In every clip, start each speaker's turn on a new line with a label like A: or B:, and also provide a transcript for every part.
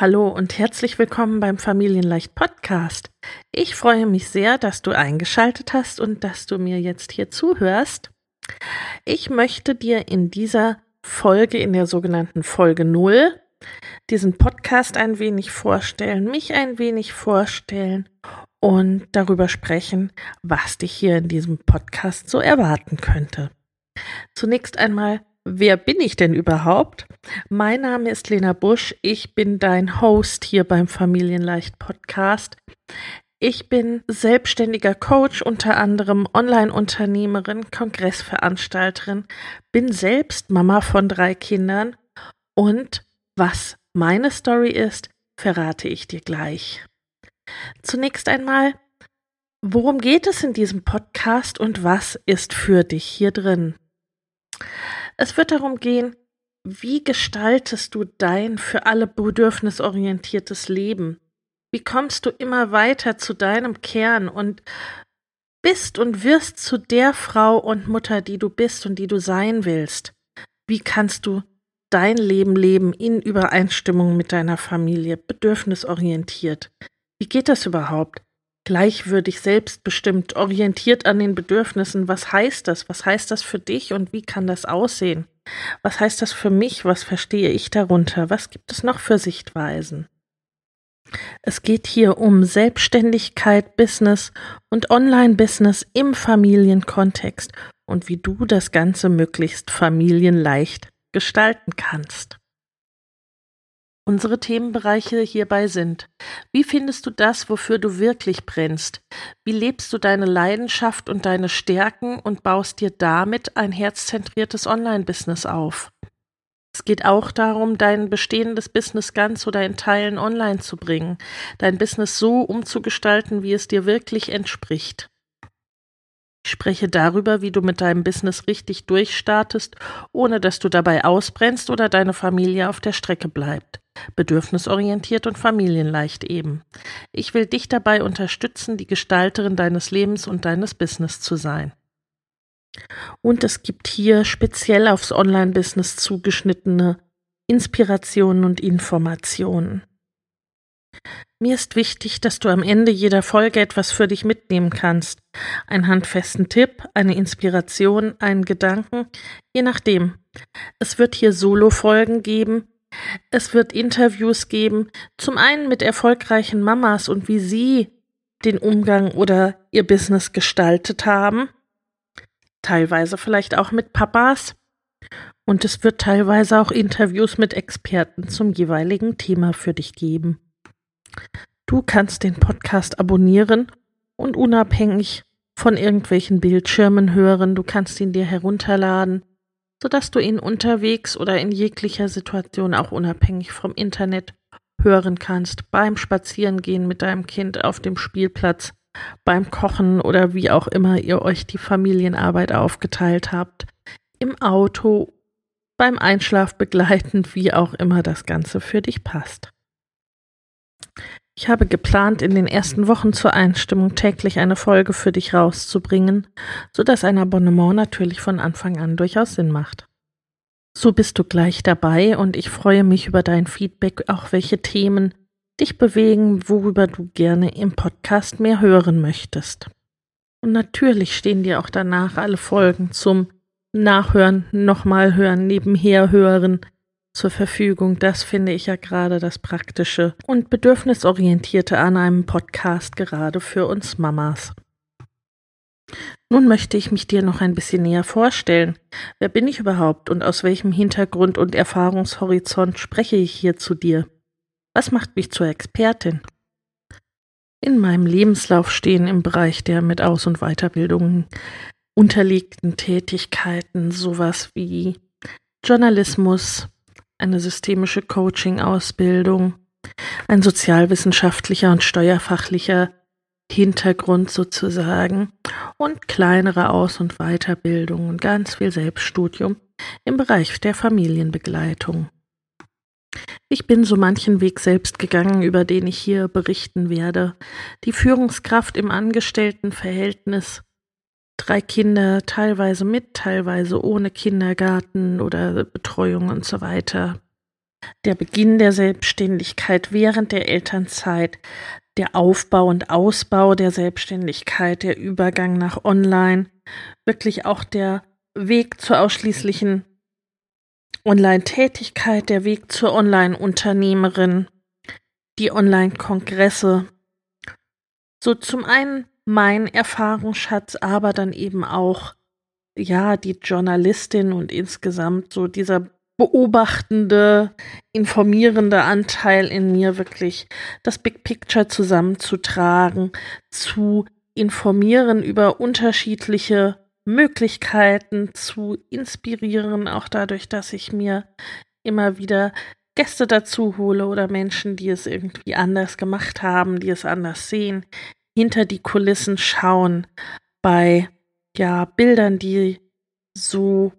A: Hallo und herzlich willkommen beim Familienleicht Podcast. Ich freue mich sehr, dass du eingeschaltet hast und dass du mir jetzt hier zuhörst. Ich möchte dir in dieser Folge, in der sogenannten Folge 0, diesen Podcast ein wenig vorstellen, mich ein wenig vorstellen und darüber sprechen, was dich hier in diesem Podcast so erwarten könnte. Zunächst einmal, wer bin ich denn überhaupt? Mein Name ist Lena Busch, ich bin dein Host hier beim Familienleicht Podcast. Ich bin selbstständiger Coach, unter anderem Online-Unternehmerin, Kongressveranstalterin, bin selbst Mama von drei Kindern und was meine Story ist, verrate ich dir gleich. Zunächst einmal, worum geht es in diesem Podcast und was ist für dich hier drin? Es wird darum gehen, wie gestaltest du dein für alle bedürfnisorientiertes Leben? Wie kommst du immer weiter zu deinem Kern und bist und wirst zu der Frau und Mutter, die du bist und die du sein willst? Wie kannst du dein Leben leben in Übereinstimmung mit deiner Familie, bedürfnisorientiert? Wie geht das überhaupt? Gleichwürdig, selbstbestimmt, orientiert an den Bedürfnissen. Was heißt das? Was heißt das für dich und wie kann das aussehen? Was heißt das für mich? Was verstehe ich darunter? Was gibt es noch für Sichtweisen? Es geht hier um Selbstständigkeit, Business und Online-Business im Familienkontext und wie du das Ganze möglichst familienleicht gestalten kannst. Unsere Themenbereiche hierbei sind Wie findest du das, wofür du wirklich brennst? Wie lebst du deine Leidenschaft und deine Stärken und baust dir damit ein herzzentriertes Online-Business auf? Es geht auch darum, dein bestehendes Business ganz oder in Teilen online zu bringen, dein Business so umzugestalten, wie es dir wirklich entspricht. Ich spreche darüber, wie du mit deinem Business richtig durchstartest, ohne dass du dabei ausbrennst oder deine Familie auf der Strecke bleibt bedürfnisorientiert und familienleicht eben. Ich will dich dabei unterstützen, die Gestalterin deines Lebens und deines Business zu sein. Und es gibt hier speziell aufs Online-Business zugeschnittene Inspirationen und Informationen. Mir ist wichtig, dass du am Ende jeder Folge etwas für dich mitnehmen kannst. Einen handfesten Tipp, eine Inspiration, einen Gedanken, je nachdem. Es wird hier Solo-Folgen geben, es wird Interviews geben, zum einen mit erfolgreichen Mamas und wie sie den Umgang oder ihr Business gestaltet haben, teilweise vielleicht auch mit Papas und es wird teilweise auch Interviews mit Experten zum jeweiligen Thema für dich geben. Du kannst den Podcast abonnieren und unabhängig von irgendwelchen Bildschirmen hören, du kannst ihn dir herunterladen sodass du ihn unterwegs oder in jeglicher Situation auch unabhängig vom Internet hören kannst, beim Spazierengehen mit deinem Kind auf dem Spielplatz, beim Kochen oder wie auch immer ihr euch die Familienarbeit aufgeteilt habt, im Auto, beim Einschlaf begleitend, wie auch immer das Ganze für dich passt. Ich habe geplant, in den ersten Wochen zur Einstimmung täglich eine Folge für dich rauszubringen, so dass ein Abonnement natürlich von Anfang an durchaus Sinn macht. So bist du gleich dabei und ich freue mich über dein Feedback, auch welche Themen dich bewegen, worüber du gerne im Podcast mehr hören möchtest. Und natürlich stehen dir auch danach alle Folgen zum Nachhören, nochmal hören, nebenher hören zur Verfügung. Das finde ich ja gerade das Praktische und Bedürfnisorientierte an einem Podcast gerade für uns Mamas. Nun möchte ich mich dir noch ein bisschen näher vorstellen. Wer bin ich überhaupt und aus welchem Hintergrund und Erfahrungshorizont spreche ich hier zu dir? Was macht mich zur Expertin? In meinem Lebenslauf stehen im Bereich der mit Aus- und Weiterbildungen unterliegten Tätigkeiten sowas wie Journalismus, eine systemische Coaching-Ausbildung, ein sozialwissenschaftlicher und steuerfachlicher Hintergrund sozusagen und kleinere Aus- und Weiterbildung und ganz viel Selbststudium im Bereich der Familienbegleitung. Ich bin so manchen Weg selbst gegangen, über den ich hier berichten werde. Die Führungskraft im Angestelltenverhältnis, drei Kinder, teilweise mit, teilweise ohne Kindergarten oder Betreuung und so weiter. Der Beginn der Selbstständigkeit während der Elternzeit, der Aufbau und Ausbau der Selbstständigkeit, der Übergang nach Online, wirklich auch der Weg zur ausschließlichen Online-Tätigkeit, der Weg zur Online-Unternehmerin, die Online-Kongresse. So zum einen mein Erfahrungsschatz, aber dann eben auch, ja, die Journalistin und insgesamt so dieser beobachtende, informierende Anteil in mir wirklich das Big Picture zusammenzutragen, zu informieren über unterschiedliche Möglichkeiten, zu inspirieren, auch dadurch, dass ich mir immer wieder Gäste dazu hole oder Menschen, die es irgendwie anders gemacht haben, die es anders sehen, hinter die Kulissen schauen bei ja Bildern, die so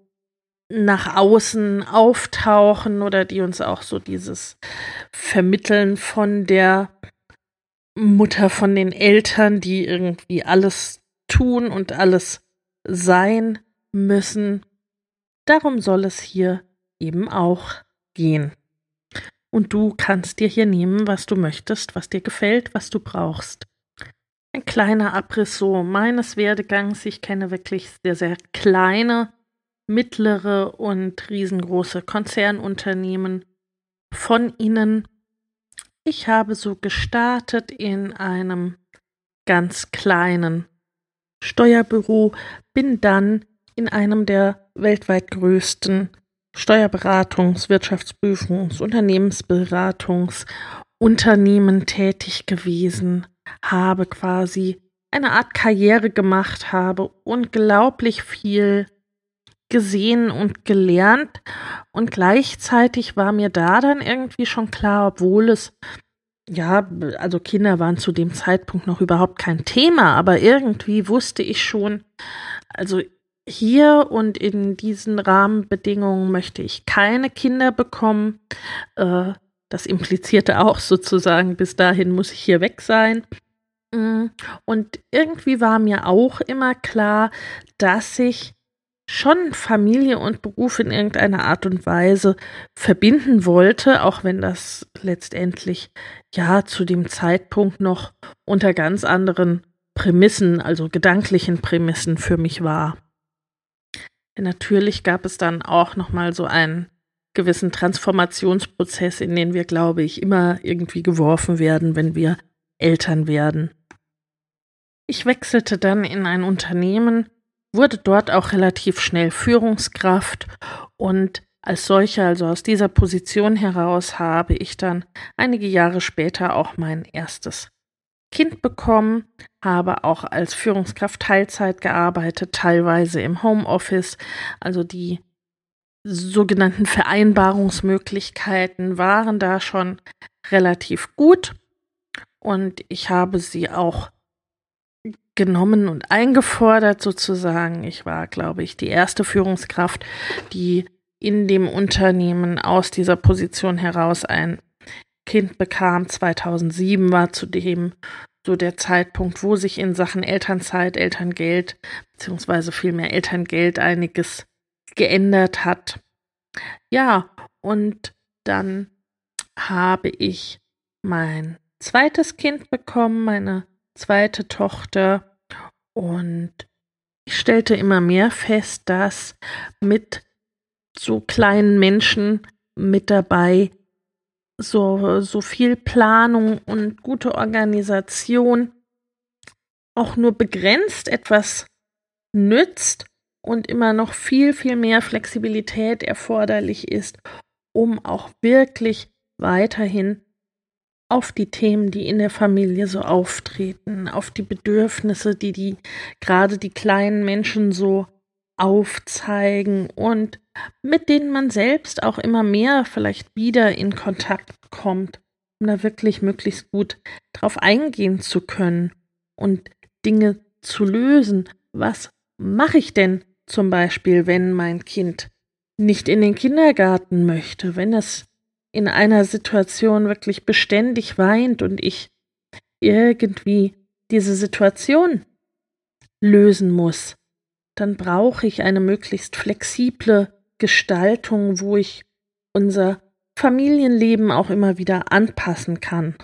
A: nach außen auftauchen oder die uns auch so dieses Vermitteln von der Mutter, von den Eltern, die irgendwie alles tun und alles sein müssen. Darum soll es hier eben auch gehen. Und du kannst dir hier nehmen, was du möchtest, was dir gefällt, was du brauchst. Ein kleiner Abriss so meines Werdegangs. Ich kenne wirklich sehr, sehr kleine mittlere und riesengroße Konzernunternehmen von ihnen. Ich habe so gestartet in einem ganz kleinen Steuerbüro, bin dann in einem der weltweit größten Steuerberatungs-, Wirtschaftsprüfungs-, Unternehmensberatungsunternehmen tätig gewesen, habe quasi eine Art Karriere gemacht, habe unglaublich viel gesehen und gelernt. Und gleichzeitig war mir da dann irgendwie schon klar, obwohl es, ja, also Kinder waren zu dem Zeitpunkt noch überhaupt kein Thema, aber irgendwie wusste ich schon, also hier und in diesen Rahmenbedingungen möchte ich keine Kinder bekommen. Äh, das implizierte auch sozusagen, bis dahin muss ich hier weg sein. Mm, und irgendwie war mir auch immer klar, dass ich schon Familie und Beruf in irgendeiner Art und Weise verbinden wollte, auch wenn das letztendlich ja zu dem Zeitpunkt noch unter ganz anderen Prämissen, also gedanklichen Prämissen für mich war. Natürlich gab es dann auch noch mal so einen gewissen Transformationsprozess, in den wir, glaube ich, immer irgendwie geworfen werden, wenn wir Eltern werden. Ich wechselte dann in ein Unternehmen, wurde dort auch relativ schnell Führungskraft und als solcher, also aus dieser Position heraus, habe ich dann einige Jahre später auch mein erstes Kind bekommen, habe auch als Führungskraft Teilzeit gearbeitet, teilweise im Homeoffice, also die sogenannten Vereinbarungsmöglichkeiten waren da schon relativ gut und ich habe sie auch genommen und eingefordert sozusagen. Ich war, glaube ich, die erste Führungskraft, die in dem Unternehmen aus dieser Position heraus ein Kind bekam. 2007 war zudem so der Zeitpunkt, wo sich in Sachen Elternzeit, Elterngeld beziehungsweise vielmehr Elterngeld einiges geändert hat. Ja, und dann habe ich mein zweites Kind bekommen, meine zweite Tochter. Und Ich stellte immer mehr fest, dass mit so kleinen Menschen mit dabei so, so viel Planung und gute Organisation auch nur begrenzt etwas nützt und immer noch viel, viel mehr Flexibilität erforderlich ist, um auch wirklich weiterhin auf die Themen, die in der Familie so auftreten, auf die Bedürfnisse, die die gerade die kleinen Menschen so aufzeigen und mit denen man selbst auch immer mehr vielleicht wieder in Kontakt kommt, um da wirklich möglichst gut drauf eingehen zu können und Dinge zu lösen. Was mache ich denn zum Beispiel, wenn mein Kind nicht in den Kindergarten möchte, wenn es in einer Situation wirklich beständig weint und ich irgendwie diese Situation lösen muss, dann brauche ich eine möglichst flexible Gestaltung, wo ich unser Familienleben auch immer wieder anpassen kann.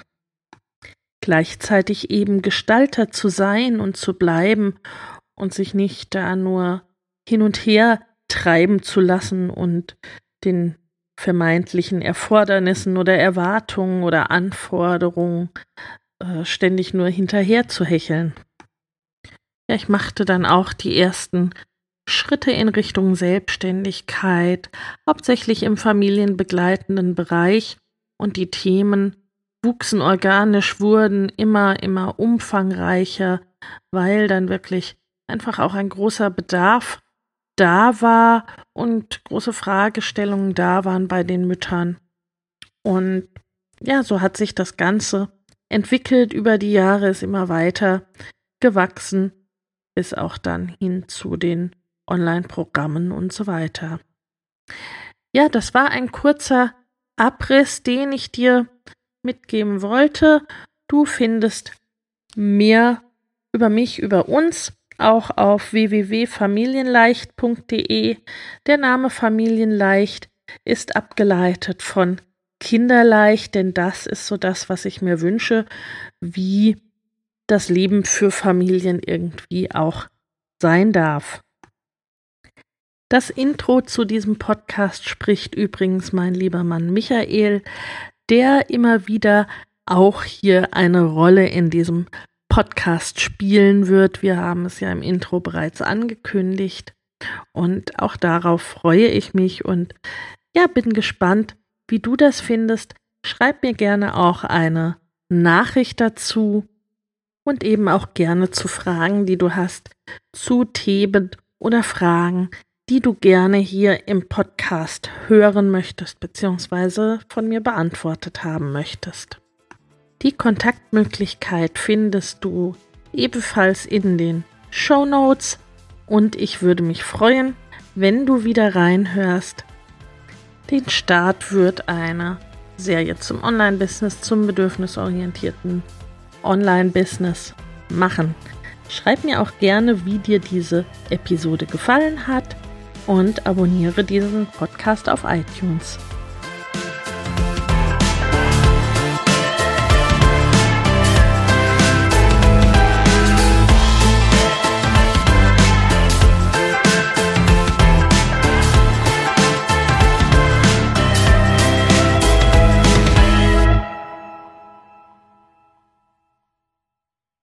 A: Gleichzeitig eben Gestalter zu sein und zu bleiben und sich nicht da nur hin und her treiben zu lassen und den vermeintlichen Erfordernissen oder Erwartungen oder Anforderungen äh, ständig nur hinterher zu hecheln. Ja, ich machte dann auch die ersten Schritte in Richtung Selbstständigkeit, hauptsächlich im familienbegleitenden Bereich, und die Themen wuchsen organisch, wurden immer, immer umfangreicher, weil dann wirklich einfach auch ein großer Bedarf da war und große Fragestellungen da waren bei den Müttern. Und ja, so hat sich das Ganze entwickelt über die Jahre, ist immer weiter gewachsen, bis auch dann hin zu den Online-Programmen und so weiter. Ja, das war ein kurzer Abriss, den ich dir mitgeben wollte. Du findest mehr über mich, über uns auch auf www.familienleicht.de. Der Name Familienleicht ist abgeleitet von Kinderleicht, denn das ist so das, was ich mir wünsche, wie das Leben für Familien irgendwie auch sein darf. Das Intro zu diesem Podcast spricht übrigens mein lieber Mann Michael, der immer wieder auch hier eine Rolle in diesem Podcast spielen wird. Wir haben es ja im Intro bereits angekündigt und auch darauf freue ich mich und ja, bin gespannt, wie du das findest. Schreib mir gerne auch eine Nachricht dazu und eben auch gerne zu Fragen, die du hast, zu Themen oder Fragen, die du gerne hier im Podcast hören möchtest, beziehungsweise von mir beantwortet haben möchtest. Die Kontaktmöglichkeit findest du ebenfalls in den Show Notes und ich würde mich freuen, wenn du wieder reinhörst. Den Start wird eine Serie zum Online-Business, zum bedürfnisorientierten Online-Business machen. Schreib mir auch gerne, wie dir diese Episode gefallen hat und abonniere diesen Podcast auf iTunes.